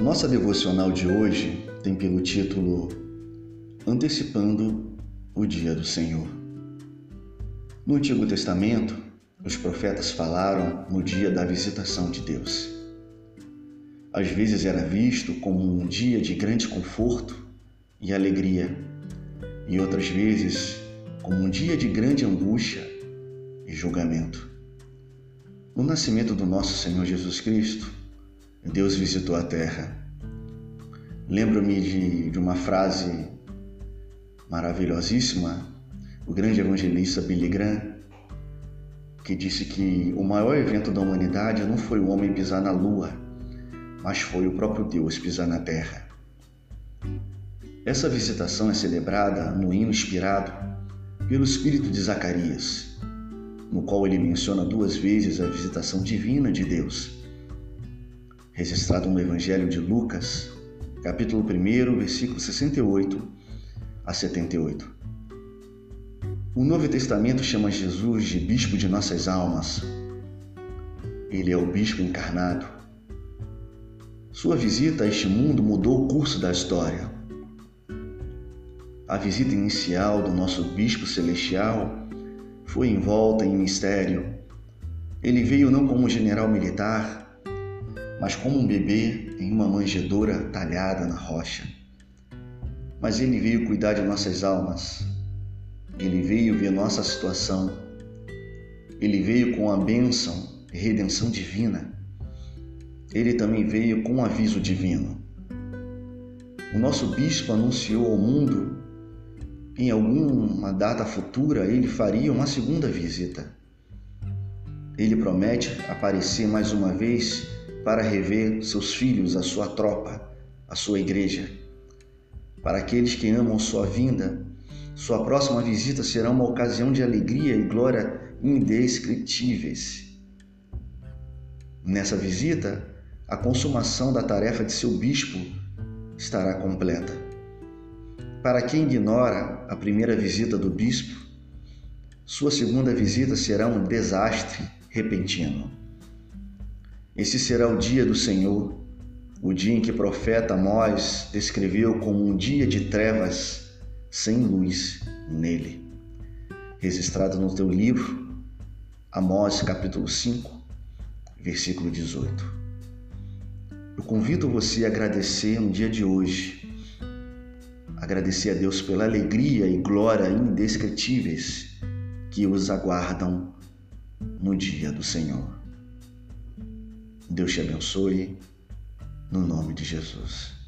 nossa devocional de hoje tem pelo título Antecipando o Dia do Senhor. No Antigo Testamento, os profetas falaram no dia da visitação de Deus. Às vezes era visto como um dia de grande conforto e alegria, e outras vezes como um dia de grande angústia e julgamento. No nascimento do nosso Senhor Jesus Cristo, Deus visitou a terra. Lembro-me de, de uma frase maravilhosíssima, o grande evangelista Billy Graham, que disse que o maior evento da humanidade não foi o homem pisar na lua, mas foi o próprio Deus pisar na terra. Essa visitação é celebrada no hino inspirado pelo espírito de Zacarias, no qual ele menciona duas vezes a visitação divina de Deus registrado no Evangelho de Lucas, capítulo 1, versículo 68 a 78. O Novo Testamento chama Jesus de bispo de nossas almas. Ele é o bispo encarnado. Sua visita a este mundo mudou o curso da história. A visita inicial do nosso bispo celestial foi envolta em mistério. Ele veio não como general militar, mas como um bebê em uma manjedoura talhada na rocha. Mas ele veio cuidar de nossas almas. Ele veio ver nossa situação. Ele veio com a bênção e redenção divina. Ele também veio com um aviso divino. O nosso bispo anunciou ao mundo em alguma data futura ele faria uma segunda visita. Ele promete aparecer mais uma vez para rever seus filhos, a sua tropa, a sua igreja. Para aqueles que amam sua vinda, sua próxima visita será uma ocasião de alegria e glória indescritíveis. Nessa visita, a consumação da tarefa de seu bispo estará completa. Para quem ignora a primeira visita do bispo, sua segunda visita será um desastre repentino. Esse será o dia do Senhor, o dia em que o profeta Amós descreveu como um dia de trevas sem luz nele. Registrado no teu livro, Amós capítulo 5, versículo 18. Eu convido você a agradecer no dia de hoje, agradecer a Deus pela alegria e glória indescritíveis que os aguardam no dia do Senhor. Deus te abençoe, no nome de Jesus.